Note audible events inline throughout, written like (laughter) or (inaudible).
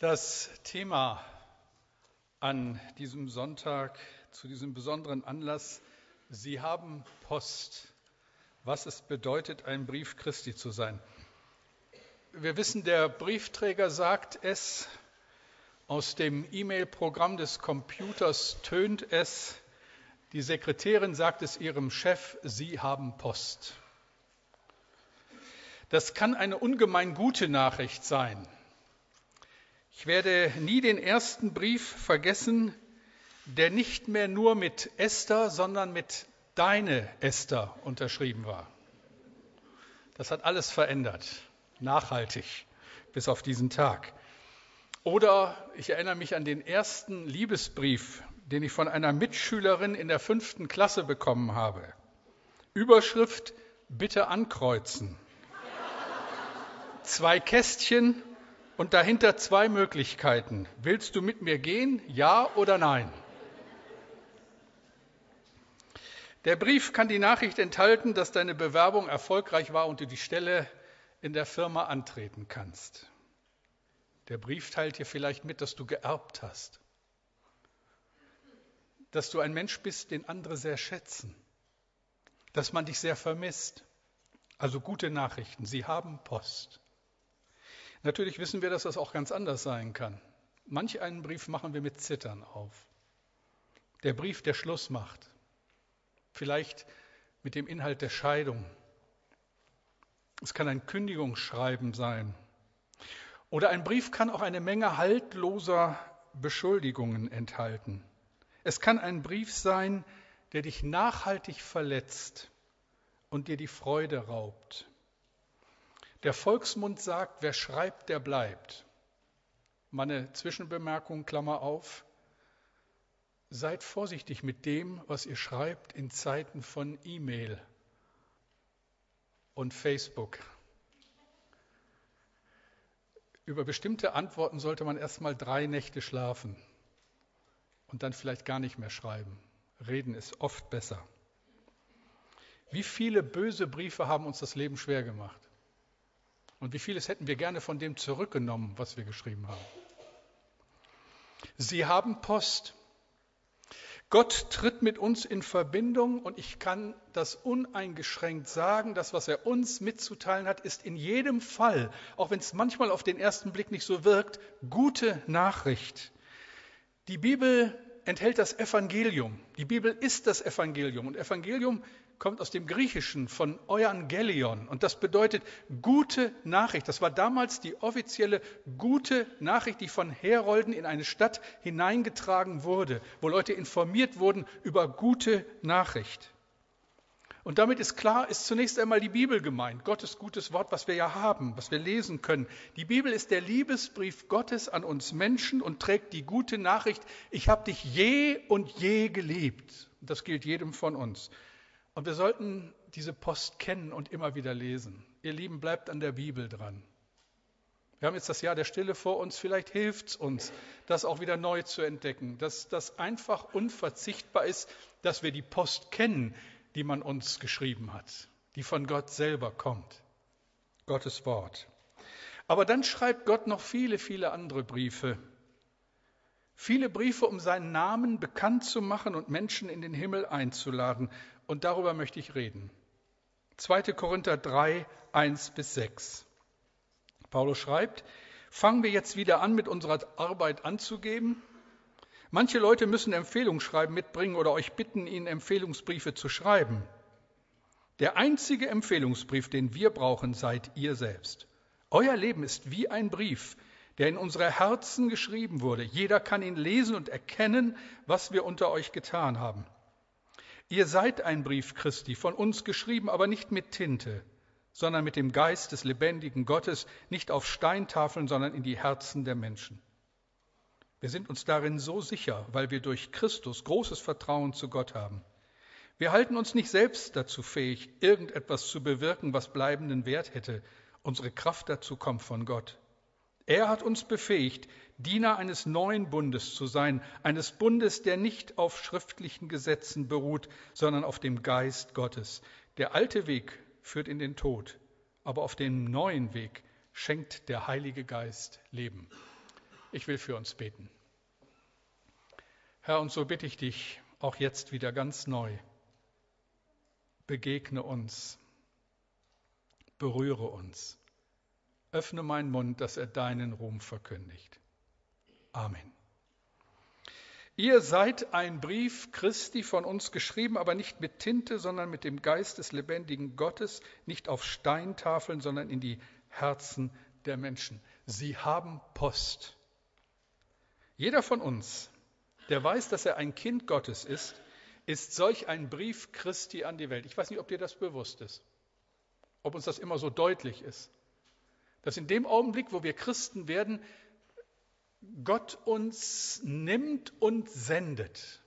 Das Thema an diesem Sonntag, zu diesem besonderen Anlass, Sie haben Post, was es bedeutet, ein Brief Christi zu sein. Wir wissen, der Briefträger sagt es, aus dem E-Mail-Programm des Computers tönt es, die Sekretärin sagt es ihrem Chef, Sie haben Post. Das kann eine ungemein gute Nachricht sein. Ich werde nie den ersten Brief vergessen, der nicht mehr nur mit Esther, sondern mit deine Esther unterschrieben war. Das hat alles verändert, nachhaltig, bis auf diesen Tag. Oder ich erinnere mich an den ersten Liebesbrief, den ich von einer Mitschülerin in der fünften Klasse bekommen habe. Überschrift Bitte ankreuzen. Zwei Kästchen und dahinter zwei Möglichkeiten. Willst du mit mir gehen? Ja oder nein? Der Brief kann die Nachricht enthalten, dass deine Bewerbung erfolgreich war und du die Stelle in der Firma antreten kannst. Der Brief teilt dir vielleicht mit, dass du geerbt hast, dass du ein Mensch bist, den andere sehr schätzen, dass man dich sehr vermisst. Also gute Nachrichten, sie haben Post. Natürlich wissen wir, dass das auch ganz anders sein kann. Manch einen Brief machen wir mit Zittern auf. Der Brief, der Schluss macht. Vielleicht mit dem Inhalt der Scheidung. Es kann ein Kündigungsschreiben sein. Oder ein Brief kann auch eine Menge haltloser Beschuldigungen enthalten. Es kann ein Brief sein, der dich nachhaltig verletzt und dir die Freude raubt. Der Volksmund sagt, wer schreibt, der bleibt. Meine Zwischenbemerkung, Klammer auf. Seid vorsichtig mit dem, was ihr schreibt in Zeiten von E-Mail und Facebook. Über bestimmte Antworten sollte man erst mal drei Nächte schlafen und dann vielleicht gar nicht mehr schreiben. Reden ist oft besser. Wie viele böse Briefe haben uns das Leben schwer gemacht? Und wie vieles hätten wir gerne von dem zurückgenommen, was wir geschrieben haben. Sie haben Post. Gott tritt mit uns in Verbindung und ich kann das uneingeschränkt sagen, das, was er uns mitzuteilen hat, ist in jedem Fall, auch wenn es manchmal auf den ersten Blick nicht so wirkt, gute Nachricht. Die Bibel enthält das Evangelium. Die Bibel ist das Evangelium und Evangelium kommt aus dem Griechischen von Euangelion und das bedeutet gute Nachricht. Das war damals die offizielle gute Nachricht, die von Herolden in eine Stadt hineingetragen wurde, wo Leute informiert wurden über gute Nachricht. Und damit ist klar, ist zunächst einmal die Bibel gemeint, Gottes gutes Wort, was wir ja haben, was wir lesen können. Die Bibel ist der Liebesbrief Gottes an uns Menschen und trägt die gute Nachricht, ich habe dich je und je geliebt. Das gilt jedem von uns. Und wir sollten diese Post kennen und immer wieder lesen. Ihr Lieben, bleibt an der Bibel dran. Wir haben jetzt das Jahr der Stille vor uns. Vielleicht hilft es uns, das auch wieder neu zu entdecken, dass das einfach unverzichtbar ist, dass wir die Post kennen, die man uns geschrieben hat, die von Gott selber kommt. Gottes Wort. Aber dann schreibt Gott noch viele, viele andere Briefe. Viele Briefe, um seinen Namen bekannt zu machen und Menschen in den Himmel einzuladen. Und darüber möchte ich reden. 2. Korinther 3, 1 bis 6. Paulus schreibt, fangen wir jetzt wieder an, mit unserer Arbeit anzugeben. Manche Leute müssen Empfehlungsschreiben mitbringen oder euch bitten, ihnen Empfehlungsbriefe zu schreiben. Der einzige Empfehlungsbrief, den wir brauchen, seid ihr selbst. Euer Leben ist wie ein Brief, der in unsere Herzen geschrieben wurde. Jeder kann ihn lesen und erkennen, was wir unter euch getan haben. Ihr seid ein Brief Christi, von uns geschrieben, aber nicht mit Tinte, sondern mit dem Geist des lebendigen Gottes, nicht auf Steintafeln, sondern in die Herzen der Menschen. Wir sind uns darin so sicher, weil wir durch Christus großes Vertrauen zu Gott haben. Wir halten uns nicht selbst dazu fähig, irgendetwas zu bewirken, was bleibenden Wert hätte. Unsere Kraft dazu kommt von Gott. Er hat uns befähigt, Diener eines neuen Bundes zu sein, eines Bundes, der nicht auf schriftlichen Gesetzen beruht, sondern auf dem Geist Gottes. Der alte Weg führt in den Tod, aber auf dem neuen Weg schenkt der Heilige Geist Leben. Ich will für uns beten. Herr, und so bitte ich dich auch jetzt wieder ganz neu. Begegne uns, berühre uns, öffne meinen Mund, dass er deinen Ruhm verkündigt. Amen. Ihr seid ein Brief Christi von uns geschrieben, aber nicht mit Tinte, sondern mit dem Geist des lebendigen Gottes, nicht auf Steintafeln, sondern in die Herzen der Menschen. Sie haben Post. Jeder von uns, der weiß, dass er ein Kind Gottes ist, ist solch ein Brief Christi an die Welt. Ich weiß nicht, ob dir das bewusst ist, ob uns das immer so deutlich ist, dass in dem Augenblick, wo wir Christen werden, Gott uns nimmt und sendet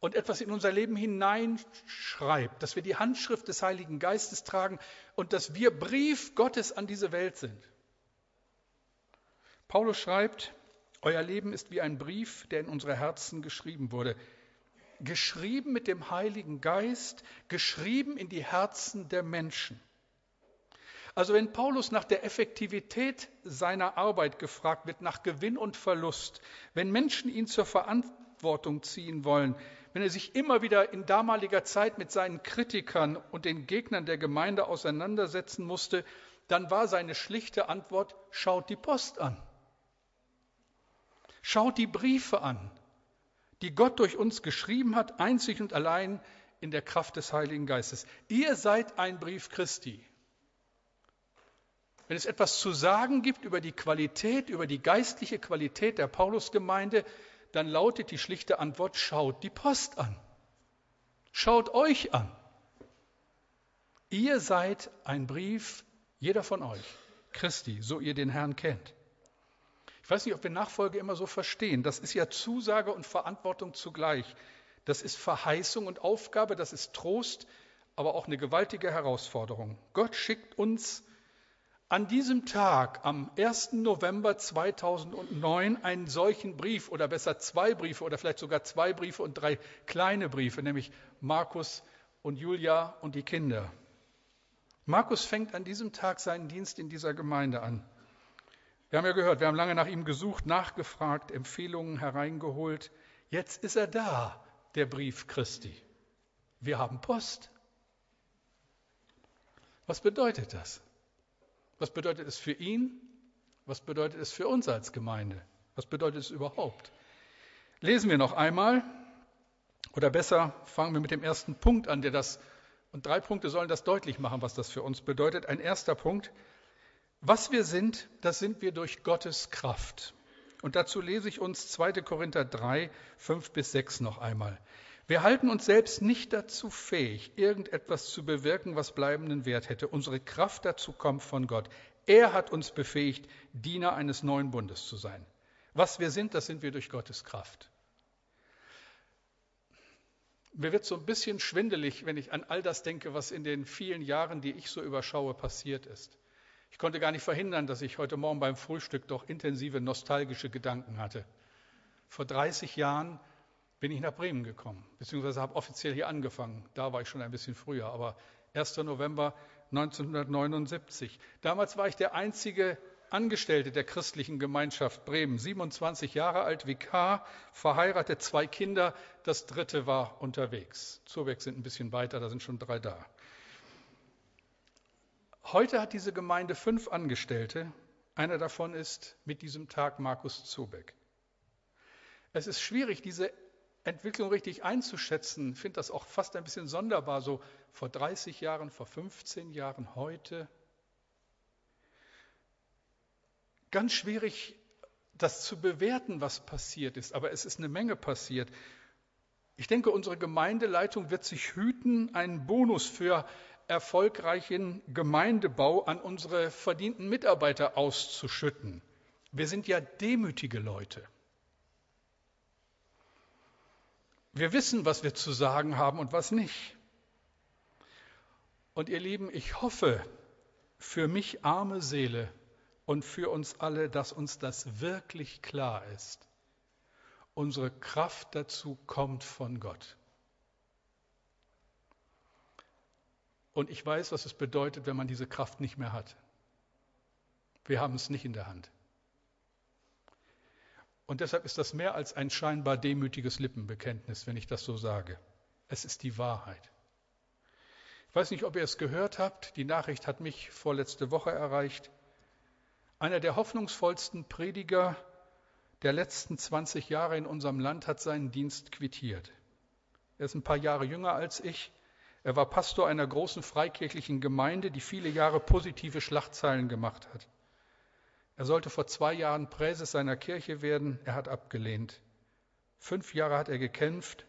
und etwas in unser Leben hineinschreibt, dass wir die Handschrift des Heiligen Geistes tragen und dass wir Brief Gottes an diese Welt sind. Paulus schreibt, euer Leben ist wie ein Brief, der in unsere Herzen geschrieben wurde. Geschrieben mit dem Heiligen Geist, geschrieben in die Herzen der Menschen. Also wenn Paulus nach der Effektivität seiner Arbeit gefragt wird, nach Gewinn und Verlust, wenn Menschen ihn zur Verantwortung ziehen wollen, wenn er sich immer wieder in damaliger Zeit mit seinen Kritikern und den Gegnern der Gemeinde auseinandersetzen musste, dann war seine schlichte Antwort, schaut die Post an. Schaut die Briefe an, die Gott durch uns geschrieben hat, einzig und allein in der Kraft des Heiligen Geistes. Ihr seid ein Brief Christi. Wenn es etwas zu sagen gibt über die Qualität, über die geistliche Qualität der Paulusgemeinde, dann lautet die schlichte Antwort, schaut die Post an. Schaut euch an. Ihr seid ein Brief, jeder von euch, Christi, so ihr den Herrn kennt. Ich weiß nicht, ob wir Nachfolge immer so verstehen. Das ist ja Zusage und Verantwortung zugleich. Das ist Verheißung und Aufgabe, das ist Trost, aber auch eine gewaltige Herausforderung. Gott schickt uns an diesem Tag, am 1. November 2009, einen solchen Brief oder besser zwei Briefe oder vielleicht sogar zwei Briefe und drei kleine Briefe, nämlich Markus und Julia und die Kinder. Markus fängt an diesem Tag seinen Dienst in dieser Gemeinde an. Wir haben ja gehört, wir haben lange nach ihm gesucht, nachgefragt, Empfehlungen hereingeholt. Jetzt ist er da, der Brief Christi. Wir haben Post. Was bedeutet das? Was bedeutet es für ihn? Was bedeutet es für uns als Gemeinde? Was bedeutet es überhaupt? Lesen wir noch einmal, oder besser fangen wir mit dem ersten Punkt an, der das, und drei Punkte sollen das deutlich machen, was das für uns bedeutet. Ein erster Punkt, was wir sind, das sind wir durch Gottes Kraft. Und dazu lese ich uns 2. Korinther 3, 5 bis 6 noch einmal. Wir halten uns selbst nicht dazu fähig, irgendetwas zu bewirken, was bleibenden Wert hätte. Unsere Kraft dazu kommt von Gott. Er hat uns befähigt, Diener eines neuen Bundes zu sein. Was wir sind, das sind wir durch Gottes Kraft. Mir wird so ein bisschen schwindelig, wenn ich an all das denke, was in den vielen Jahren, die ich so überschaue, passiert ist. Ich konnte gar nicht verhindern, dass ich heute Morgen beim Frühstück doch intensive nostalgische Gedanken hatte. Vor 30 Jahren bin ich nach Bremen gekommen, beziehungsweise habe offiziell hier angefangen. Da war ich schon ein bisschen früher, aber 1. November 1979. Damals war ich der einzige Angestellte der christlichen Gemeinschaft Bremen, 27 Jahre alt, Vikar, verheiratet, zwei Kinder, das dritte war unterwegs. Zurweg sind ein bisschen weiter, da sind schon drei da. Heute hat diese Gemeinde fünf Angestellte. Einer davon ist mit diesem Tag Markus Zubeck. Es ist schwierig, diese Entwicklung richtig einzuschätzen, finde das auch fast ein bisschen sonderbar, so vor 30 Jahren, vor 15 Jahren, heute. Ganz schwierig, das zu bewerten, was passiert ist, aber es ist eine Menge passiert. Ich denke, unsere Gemeindeleitung wird sich hüten, einen Bonus für erfolgreichen Gemeindebau an unsere verdienten Mitarbeiter auszuschütten. Wir sind ja demütige Leute. Wir wissen, was wir zu sagen haben und was nicht. Und ihr Lieben, ich hoffe für mich arme Seele und für uns alle, dass uns das wirklich klar ist. Unsere Kraft dazu kommt von Gott. Und ich weiß, was es bedeutet, wenn man diese Kraft nicht mehr hat. Wir haben es nicht in der Hand. Und deshalb ist das mehr als ein scheinbar demütiges Lippenbekenntnis, wenn ich das so sage. Es ist die Wahrheit. Ich weiß nicht, ob ihr es gehört habt. Die Nachricht hat mich vorletzte Woche erreicht. Einer der hoffnungsvollsten Prediger der letzten 20 Jahre in unserem Land hat seinen Dienst quittiert. Er ist ein paar Jahre jünger als ich. Er war Pastor einer großen freikirchlichen Gemeinde, die viele Jahre positive Schlachtzeilen gemacht hat. Er sollte vor zwei Jahren Präses seiner Kirche werden. Er hat abgelehnt. Fünf Jahre hat er gekämpft.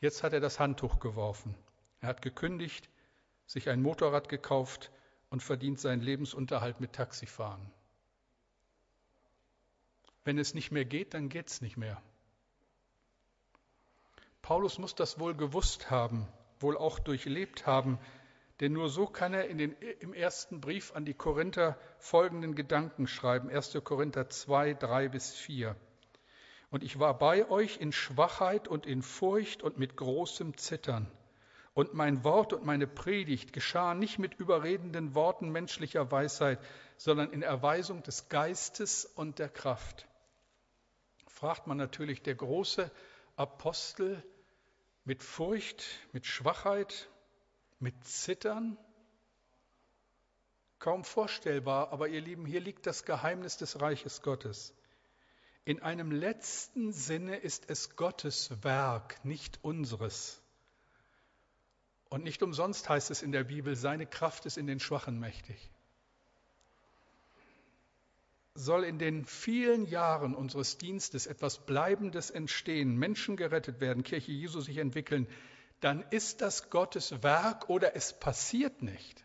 Jetzt hat er das Handtuch geworfen. Er hat gekündigt, sich ein Motorrad gekauft und verdient seinen Lebensunterhalt mit Taxifahren. Wenn es nicht mehr geht, dann geht es nicht mehr. Paulus muss das wohl gewusst haben, wohl auch durchlebt haben, denn nur so kann er in den, im ersten Brief an die Korinther folgenden Gedanken schreiben. 1. Korinther 2, 3 bis 4. Und ich war bei euch in Schwachheit und in Furcht und mit großem Zittern. Und mein Wort und meine Predigt geschahen nicht mit überredenden Worten menschlicher Weisheit, sondern in Erweisung des Geistes und der Kraft. Fragt man natürlich, der große Apostel mit Furcht, mit Schwachheit, mit Zittern? Kaum vorstellbar, aber ihr Lieben, hier liegt das Geheimnis des Reiches Gottes. In einem letzten Sinne ist es Gottes Werk, nicht unseres. Und nicht umsonst heißt es in der Bibel, seine Kraft ist in den Schwachen mächtig. Soll in den vielen Jahren unseres Dienstes etwas Bleibendes entstehen, Menschen gerettet werden, Kirche Jesu sich entwickeln, dann ist das Gottes Werk oder es passiert nicht.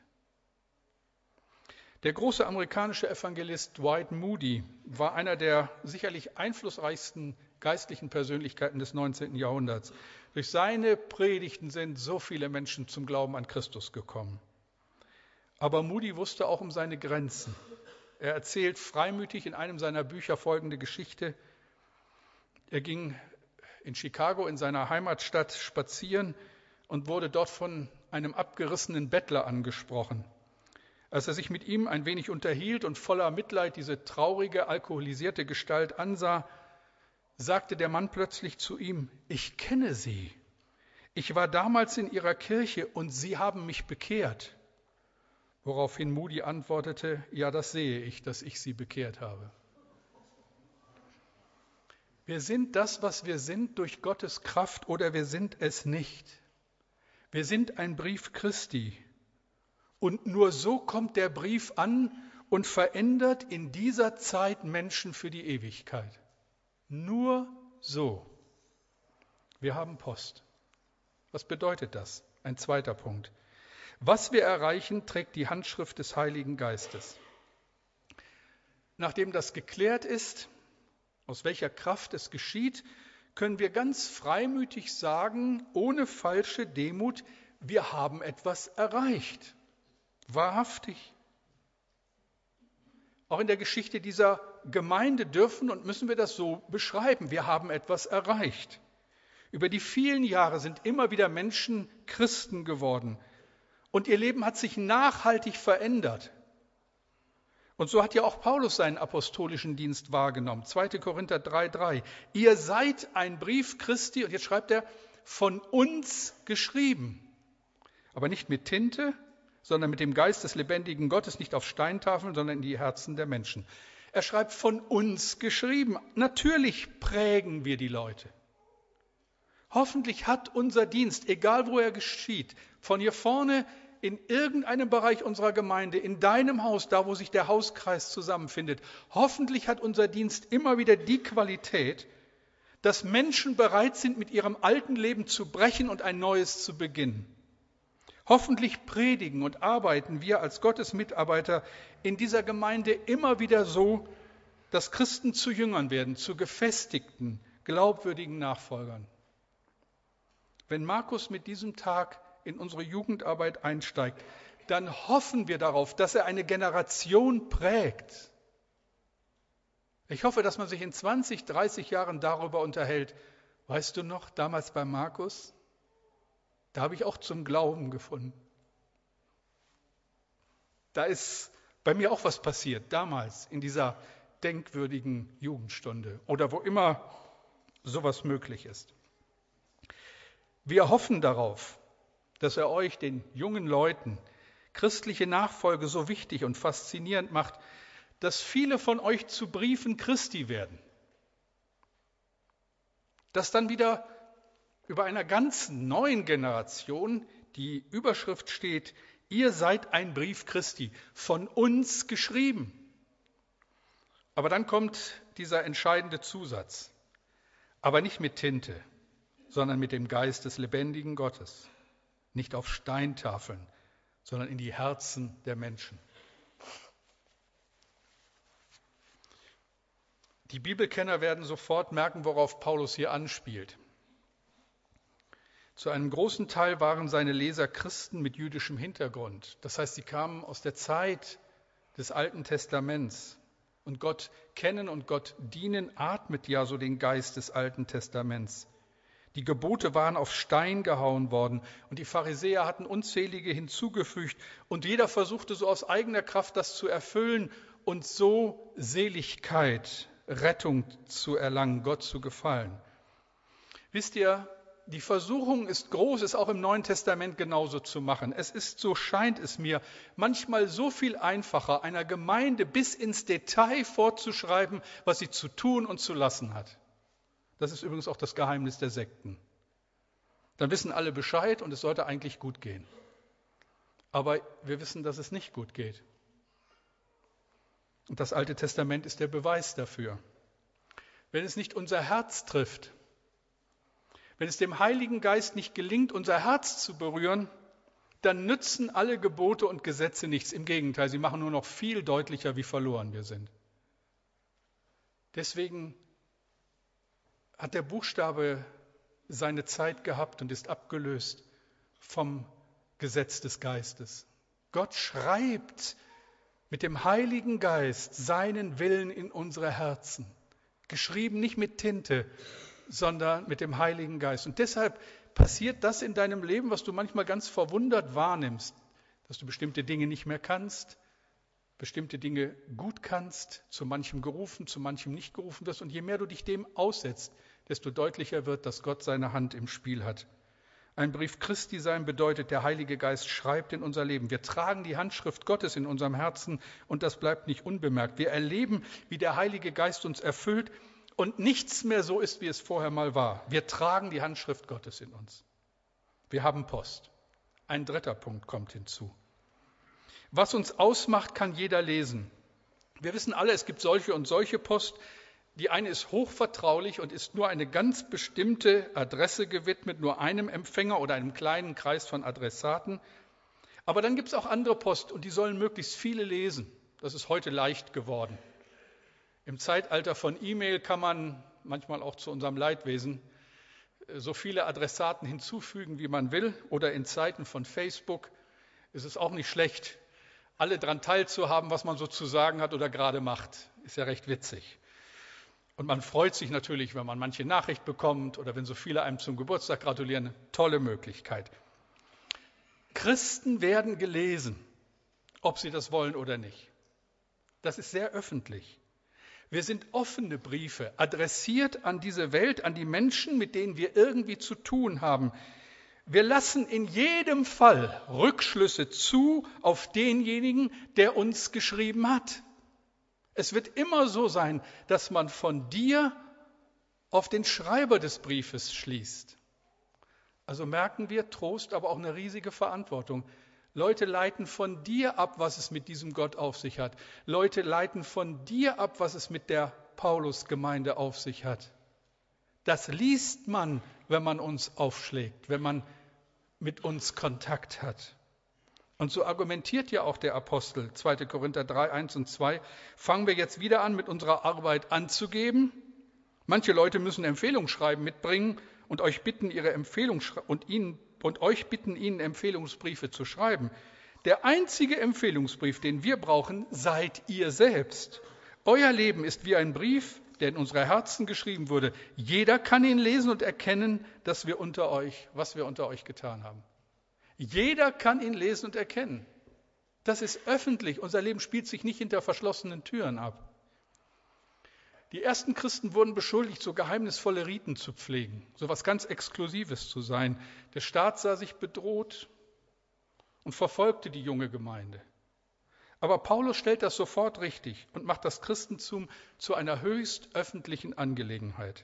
Der große amerikanische Evangelist Dwight Moody war einer der sicherlich einflussreichsten geistlichen Persönlichkeiten des 19. Jahrhunderts. Durch seine Predigten sind so viele Menschen zum Glauben an Christus gekommen. Aber Moody wusste auch um seine Grenzen. Er erzählt freimütig in einem seiner Bücher folgende Geschichte. Er ging in Chicago in seiner Heimatstadt spazieren und wurde dort von einem abgerissenen Bettler angesprochen. Als er sich mit ihm ein wenig unterhielt und voller Mitleid diese traurige, alkoholisierte Gestalt ansah, sagte der Mann plötzlich zu ihm, ich kenne Sie. Ich war damals in Ihrer Kirche und Sie haben mich bekehrt. Woraufhin Moody antwortete, ja, das sehe ich, dass ich Sie bekehrt habe. Wir sind das, was wir sind, durch Gottes Kraft oder wir sind es nicht. Wir sind ein Brief Christi. Und nur so kommt der Brief an und verändert in dieser Zeit Menschen für die Ewigkeit. Nur so. Wir haben Post. Was bedeutet das? Ein zweiter Punkt. Was wir erreichen, trägt die Handschrift des Heiligen Geistes. Nachdem das geklärt ist, aus welcher Kraft es geschieht, können wir ganz freimütig sagen, ohne falsche Demut, wir haben etwas erreicht. Wahrhaftig. Auch in der Geschichte dieser Gemeinde dürfen und müssen wir das so beschreiben. Wir haben etwas erreicht. Über die vielen Jahre sind immer wieder Menschen Christen geworden und ihr Leben hat sich nachhaltig verändert. Und so hat ja auch Paulus seinen apostolischen Dienst wahrgenommen. 2. Korinther 3,3. Ihr seid ein Brief Christi, und jetzt schreibt er, von uns geschrieben. Aber nicht mit Tinte, sondern mit dem Geist des lebendigen Gottes, nicht auf Steintafeln, sondern in die Herzen der Menschen. Er schreibt von uns geschrieben. Natürlich prägen wir die Leute. Hoffentlich hat unser Dienst, egal wo er geschieht, von hier vorne in irgendeinem Bereich unserer Gemeinde, in deinem Haus, da wo sich der Hauskreis zusammenfindet, hoffentlich hat unser Dienst immer wieder die Qualität, dass Menschen bereit sind, mit ihrem alten Leben zu brechen und ein neues zu beginnen. Hoffentlich predigen und arbeiten wir als Gottes Mitarbeiter in dieser Gemeinde immer wieder so, dass Christen zu Jüngern werden, zu gefestigten, glaubwürdigen Nachfolgern. Wenn Markus mit diesem Tag in unsere Jugendarbeit einsteigt, dann hoffen wir darauf, dass er eine Generation prägt. Ich hoffe, dass man sich in 20, 30 Jahren darüber unterhält. Weißt du noch, damals bei Markus, da habe ich auch zum Glauben gefunden. Da ist bei mir auch was passiert, damals in dieser denkwürdigen Jugendstunde oder wo immer sowas möglich ist. Wir hoffen darauf, dass er euch, den jungen Leuten, christliche Nachfolge so wichtig und faszinierend macht, dass viele von euch zu Briefen Christi werden. Dass dann wieder über einer ganz neuen Generation die Überschrift steht, ihr seid ein Brief Christi, von uns geschrieben. Aber dann kommt dieser entscheidende Zusatz, aber nicht mit Tinte, sondern mit dem Geist des lebendigen Gottes, nicht auf Steintafeln, sondern in die Herzen der Menschen. Die Bibelkenner werden sofort merken, worauf Paulus hier anspielt. Zu einem großen Teil waren seine Leser Christen mit jüdischem Hintergrund. Das heißt, sie kamen aus der Zeit des Alten Testaments. Und Gott kennen und Gott dienen atmet ja so den Geist des Alten Testaments. Die Gebote waren auf Stein gehauen worden und die Pharisäer hatten unzählige hinzugefügt und jeder versuchte so aus eigener Kraft das zu erfüllen und so Seligkeit, Rettung zu erlangen, Gott zu gefallen. Wisst ihr, die Versuchung ist groß, es auch im Neuen Testament genauso zu machen. Es ist, so scheint es mir, manchmal so viel einfacher, einer Gemeinde bis ins Detail vorzuschreiben, was sie zu tun und zu lassen hat. Das ist übrigens auch das Geheimnis der Sekten. Dann wissen alle Bescheid und es sollte eigentlich gut gehen. Aber wir wissen, dass es nicht gut geht. Und das Alte Testament ist der Beweis dafür. Wenn es nicht unser Herz trifft, wenn es dem Heiligen Geist nicht gelingt, unser Herz zu berühren, dann nützen alle Gebote und Gesetze nichts. Im Gegenteil, sie machen nur noch viel deutlicher, wie verloren wir sind. Deswegen hat der Buchstabe seine Zeit gehabt und ist abgelöst vom Gesetz des Geistes. Gott schreibt mit dem Heiligen Geist seinen Willen in unsere Herzen. Geschrieben nicht mit Tinte, sondern mit dem Heiligen Geist. Und deshalb passiert das in deinem Leben, was du manchmal ganz verwundert wahrnimmst, dass du bestimmte Dinge nicht mehr kannst, bestimmte Dinge gut kannst, zu manchem gerufen, zu manchem nicht gerufen wirst. Und je mehr du dich dem aussetzt, desto deutlicher wird, dass Gott seine Hand im Spiel hat. Ein Brief Christi sein bedeutet, der Heilige Geist schreibt in unser Leben. Wir tragen die Handschrift Gottes in unserem Herzen und das bleibt nicht unbemerkt. Wir erleben, wie der Heilige Geist uns erfüllt und nichts mehr so ist, wie es vorher mal war. Wir tragen die Handschrift Gottes in uns. Wir haben Post. Ein dritter Punkt kommt hinzu. Was uns ausmacht, kann jeder lesen. Wir wissen alle, es gibt solche und solche Post. Die eine ist hochvertraulich und ist nur eine ganz bestimmte Adresse gewidmet, nur einem Empfänger oder einem kleinen Kreis von Adressaten. Aber dann gibt es auch andere Post und die sollen möglichst viele lesen. Das ist heute leicht geworden. Im Zeitalter von E-Mail kann man manchmal auch zu unserem Leidwesen so viele Adressaten hinzufügen, wie man will. Oder in Zeiten von Facebook ist es auch nicht schlecht, alle daran teilzuhaben, was man so zu sagen hat oder gerade macht. Ist ja recht witzig. Und man freut sich natürlich, wenn man manche Nachricht bekommt oder wenn so viele einem zum Geburtstag gratulieren. Tolle Möglichkeit. Christen werden gelesen, ob sie das wollen oder nicht. Das ist sehr öffentlich. Wir sind offene Briefe, adressiert an diese Welt, an die Menschen, mit denen wir irgendwie zu tun haben. Wir lassen in jedem Fall Rückschlüsse zu auf denjenigen, der uns geschrieben hat. Es wird immer so sein, dass man von dir auf den Schreiber des Briefes schließt. Also merken wir Trost, aber auch eine riesige Verantwortung. Leute leiten von dir ab, was es mit diesem Gott auf sich hat. Leute leiten von dir ab, was es mit der Paulusgemeinde auf sich hat. Das liest man, wenn man uns aufschlägt, wenn man mit uns Kontakt hat. Und so argumentiert ja auch der Apostel, 2. Korinther 3, 1 und 2. Fangen wir jetzt wieder an, mit unserer Arbeit anzugeben. Manche Leute müssen Empfehlungsschreiben mitbringen und euch bitten, ihre Empfehlung und, ihnen, und euch bitten, ihnen Empfehlungsbriefe zu schreiben. Der einzige Empfehlungsbrief, den wir brauchen, seid ihr selbst. Euer Leben ist wie ein Brief, der in unsere Herzen geschrieben wurde. Jeder kann ihn lesen und erkennen, dass wir unter euch, was wir unter euch getan haben. Jeder kann ihn lesen und erkennen. Das ist öffentlich. Unser Leben spielt sich nicht hinter verschlossenen Türen ab. Die ersten Christen wurden beschuldigt, so geheimnisvolle Riten zu pflegen, so etwas ganz Exklusives zu sein. Der Staat sah sich bedroht und verfolgte die junge Gemeinde. Aber Paulus stellt das sofort richtig und macht das Christentum zu einer höchst öffentlichen Angelegenheit.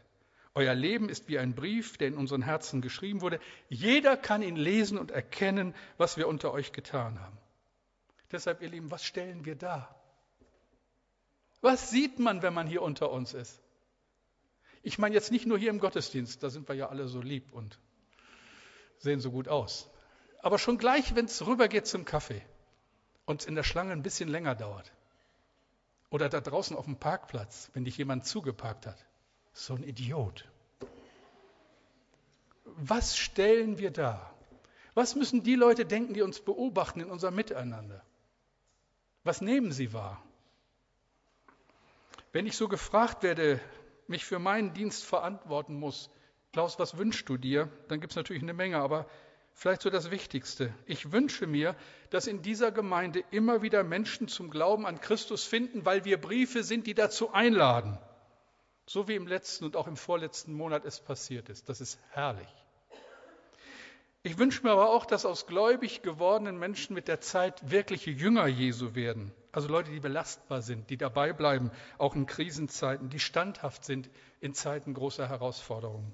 Euer Leben ist wie ein Brief, der in unseren Herzen geschrieben wurde. Jeder kann ihn lesen und erkennen, was wir unter euch getan haben. Deshalb, ihr Lieben, was stellen wir dar? Was sieht man, wenn man hier unter uns ist? Ich meine jetzt nicht nur hier im Gottesdienst, da sind wir ja alle so lieb und sehen so gut aus. Aber schon gleich, wenn es rübergeht zum Kaffee und in der Schlange ein bisschen länger dauert. Oder da draußen auf dem Parkplatz, wenn dich jemand zugeparkt hat. So ein Idiot. Was stellen wir da? Was müssen die Leute denken, die uns beobachten in unserem Miteinander? Was nehmen sie wahr? Wenn ich so gefragt werde, mich für meinen Dienst verantworten muss, Klaus, was wünschst du dir? Dann gibt es natürlich eine Menge, aber vielleicht so das Wichtigste. Ich wünsche mir, dass in dieser Gemeinde immer wieder Menschen zum Glauben an Christus finden, weil wir Briefe sind, die dazu einladen. So wie im letzten und auch im vorletzten Monat es passiert ist. Das ist herrlich. Ich wünsche mir aber auch, dass aus gläubig gewordenen Menschen mit der Zeit wirkliche Jünger Jesu werden. Also Leute, die belastbar sind, die dabei bleiben, auch in Krisenzeiten, die standhaft sind in Zeiten großer Herausforderungen.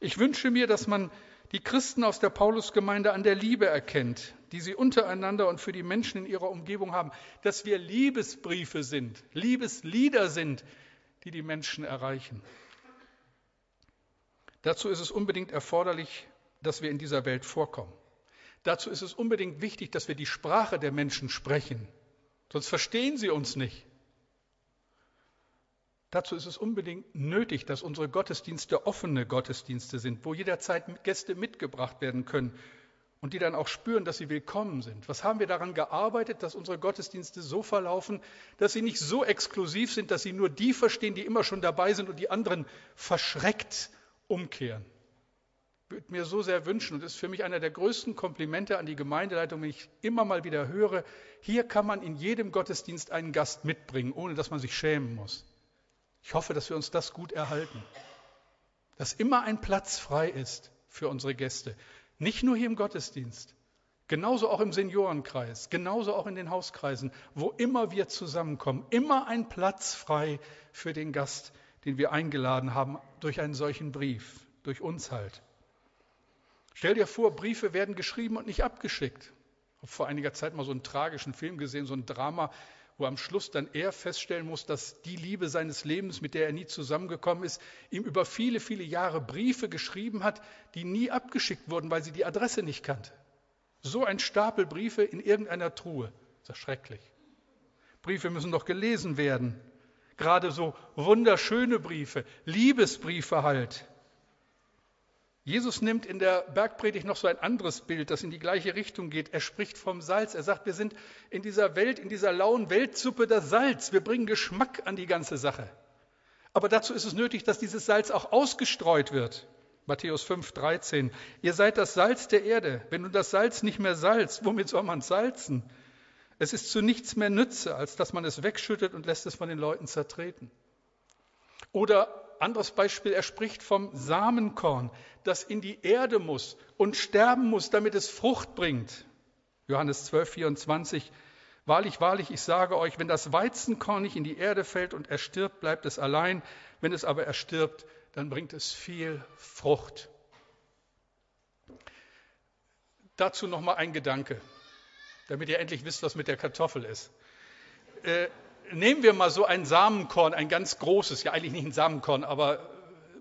Ich wünsche mir, dass man die Christen aus der Paulusgemeinde an der Liebe erkennt, die sie untereinander und für die Menschen in ihrer Umgebung haben, dass wir Liebesbriefe sind, Liebeslieder sind, die die Menschen erreichen. Dazu ist es unbedingt erforderlich, dass wir in dieser Welt vorkommen. Dazu ist es unbedingt wichtig, dass wir die Sprache der Menschen sprechen, sonst verstehen sie uns nicht. Dazu ist es unbedingt nötig, dass unsere Gottesdienste offene Gottesdienste sind, wo jederzeit Gäste mitgebracht werden können und die dann auch spüren, dass sie willkommen sind. Was haben wir daran gearbeitet, dass unsere Gottesdienste so verlaufen, dass sie nicht so exklusiv sind, dass sie nur die verstehen, die immer schon dabei sind und die anderen verschreckt umkehren? Würde mir so sehr wünschen, und ist für mich einer der größten Komplimente an die Gemeindeleitung, wenn ich immer mal wieder höre, hier kann man in jedem Gottesdienst einen Gast mitbringen, ohne dass man sich schämen muss. Ich hoffe, dass wir uns das gut erhalten, dass immer ein Platz frei ist für unsere Gäste. Nicht nur hier im Gottesdienst, genauso auch im Seniorenkreis, genauso auch in den Hauskreisen, wo immer wir zusammenkommen, immer ein Platz frei für den Gast, den wir eingeladen haben durch einen solchen Brief, durch uns halt. Stell dir vor, Briefe werden geschrieben und nicht abgeschickt. Ich habe vor einiger Zeit mal so einen tragischen Film gesehen, so ein Drama, wo am Schluss dann er feststellen muss, dass die Liebe seines Lebens, mit der er nie zusammengekommen ist, ihm über viele, viele Jahre Briefe geschrieben hat, die nie abgeschickt wurden, weil sie die Adresse nicht kannte. So ein Stapel Briefe in irgendeiner Truhe. Das ist schrecklich. Briefe müssen doch gelesen werden. Gerade so wunderschöne Briefe, Liebesbriefe halt. Jesus nimmt in der Bergpredigt noch so ein anderes Bild, das in die gleiche Richtung geht. Er spricht vom Salz. Er sagt, wir sind in dieser Welt, in dieser lauen Weltsuppe das Salz. Wir bringen Geschmack an die ganze Sache. Aber dazu ist es nötig, dass dieses Salz auch ausgestreut wird. Matthäus 5, 13. Ihr seid das Salz der Erde. Wenn du das Salz nicht mehr salzt, womit soll man salzen? Es ist zu nichts mehr Nütze, als dass man es wegschüttet und lässt es von den Leuten zertreten. Oder anderes Beispiel, er spricht vom Samenkorn, das in die Erde muss und sterben muss, damit es Frucht bringt. Johannes 12, 24. Wahrlich, wahrlich, ich sage euch, wenn das Weizenkorn nicht in die Erde fällt und erstirbt, bleibt es allein. Wenn es aber erstirbt, dann bringt es viel Frucht. Dazu noch mal ein Gedanke, damit ihr endlich wisst, was mit der Kartoffel ist. Äh, nehmen wir mal so ein Samenkorn, ein ganz großes, ja eigentlich nicht ein Samenkorn, aber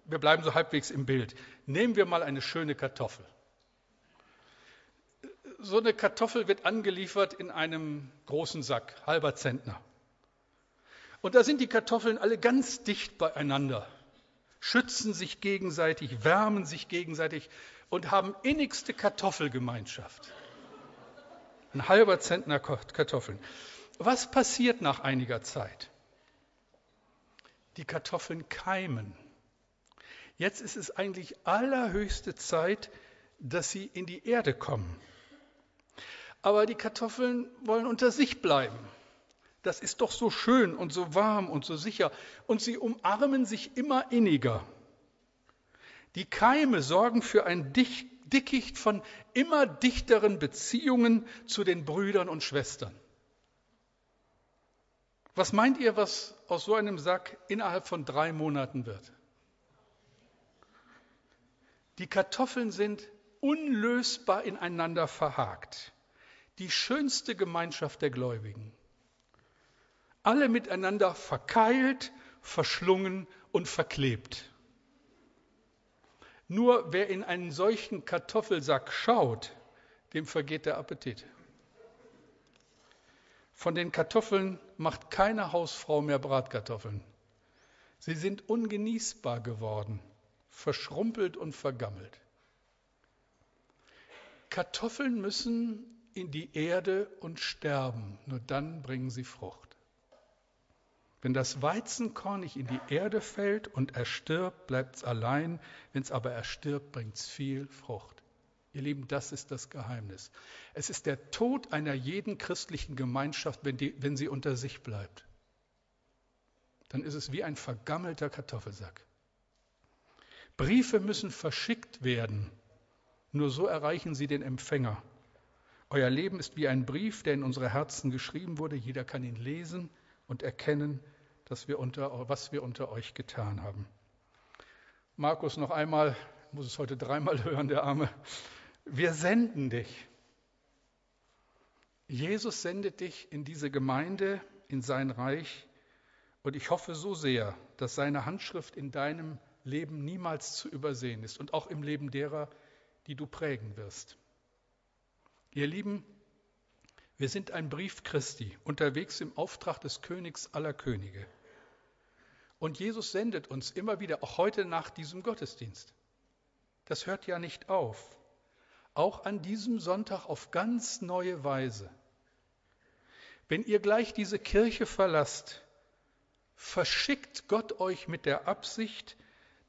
wir bleiben so halbwegs im Bild. Nehmen wir mal eine schöne Kartoffel. So eine Kartoffel wird angeliefert in einem großen Sack, halber Zentner. Und da sind die Kartoffeln alle ganz dicht beieinander, schützen sich gegenseitig, wärmen sich gegenseitig und haben innigste Kartoffelgemeinschaft. Ein halber Zentner Kartoffeln. Was passiert nach einiger Zeit? Die Kartoffeln keimen. Jetzt ist es eigentlich allerhöchste Zeit, dass sie in die Erde kommen. Aber die Kartoffeln wollen unter sich bleiben. Das ist doch so schön und so warm und so sicher. Und sie umarmen sich immer inniger. Die Keime sorgen für ein Dickicht von immer dichteren Beziehungen zu den Brüdern und Schwestern. Was meint ihr, was aus so einem Sack innerhalb von drei Monaten wird? Die Kartoffeln sind unlösbar ineinander verhakt. Die schönste Gemeinschaft der Gläubigen. Alle miteinander verkeilt, verschlungen und verklebt. Nur wer in einen solchen Kartoffelsack schaut, dem vergeht der Appetit. Von den Kartoffeln macht keine Hausfrau mehr Bratkartoffeln. Sie sind ungenießbar geworden, verschrumpelt und vergammelt. Kartoffeln müssen in die Erde und sterben, nur dann bringen sie Frucht. Wenn das Weizenkorn nicht in die Erde fällt und erstirbt, bleibt es allein. Wenn es aber erstirbt, bringt es viel Frucht. Ihr Lieben, das ist das Geheimnis. Es ist der Tod einer jeden christlichen Gemeinschaft, wenn, die, wenn sie unter sich bleibt. Dann ist es wie ein vergammelter Kartoffelsack. Briefe müssen verschickt werden. Nur so erreichen sie den Empfänger. Euer Leben ist wie ein Brief, der in unsere Herzen geschrieben wurde. Jeder kann ihn lesen und erkennen, dass wir unter, was wir unter euch getan haben. Markus noch einmal, muss es heute dreimal (laughs) hören, der Arme. Wir senden dich. Jesus sendet dich in diese Gemeinde, in sein Reich. Und ich hoffe so sehr, dass seine Handschrift in deinem Leben niemals zu übersehen ist und auch im Leben derer, die du prägen wirst. Ihr Lieben, wir sind ein Brief Christi, unterwegs im Auftrag des Königs aller Könige. Und Jesus sendet uns immer wieder, auch heute nach diesem Gottesdienst. Das hört ja nicht auf auch an diesem Sonntag auf ganz neue Weise. Wenn ihr gleich diese Kirche verlasst, verschickt Gott euch mit der Absicht,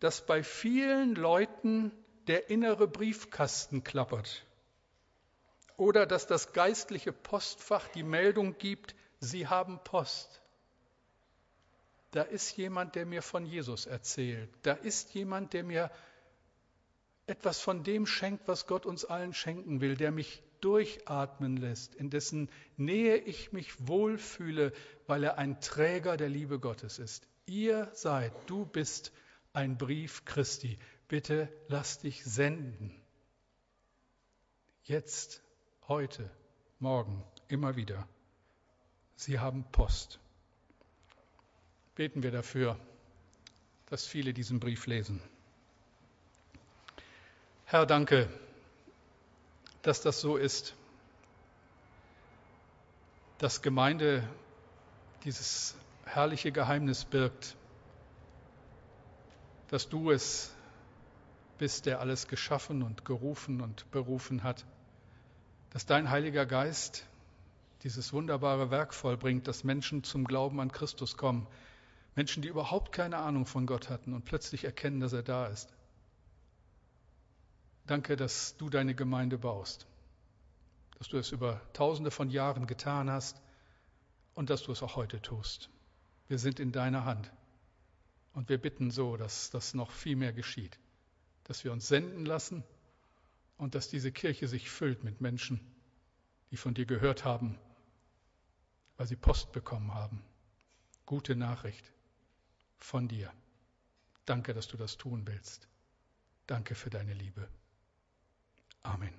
dass bei vielen Leuten der innere Briefkasten klappert oder dass das geistliche Postfach die Meldung gibt, Sie haben Post. Da ist jemand, der mir von Jesus erzählt. Da ist jemand, der mir etwas von dem schenkt, was Gott uns allen schenken will, der mich durchatmen lässt, in dessen Nähe ich mich wohlfühle, weil er ein Träger der Liebe Gottes ist. Ihr seid, du bist ein Brief Christi. Bitte lass dich senden. Jetzt, heute, morgen, immer wieder. Sie haben Post. Beten wir dafür, dass viele diesen Brief lesen. Herr, danke, dass das so ist, dass Gemeinde dieses herrliche Geheimnis birgt, dass du es bist, der alles geschaffen und gerufen und berufen hat, dass dein Heiliger Geist dieses wunderbare Werk vollbringt, dass Menschen zum Glauben an Christus kommen, Menschen, die überhaupt keine Ahnung von Gott hatten und plötzlich erkennen, dass er da ist. Danke, dass du deine Gemeinde baust, dass du es über tausende von Jahren getan hast und dass du es auch heute tust. Wir sind in deiner Hand und wir bitten so, dass das noch viel mehr geschieht, dass wir uns senden lassen und dass diese Kirche sich füllt mit Menschen, die von dir gehört haben, weil sie Post bekommen haben. Gute Nachricht von dir. Danke, dass du das tun willst. Danke für deine Liebe. Amen.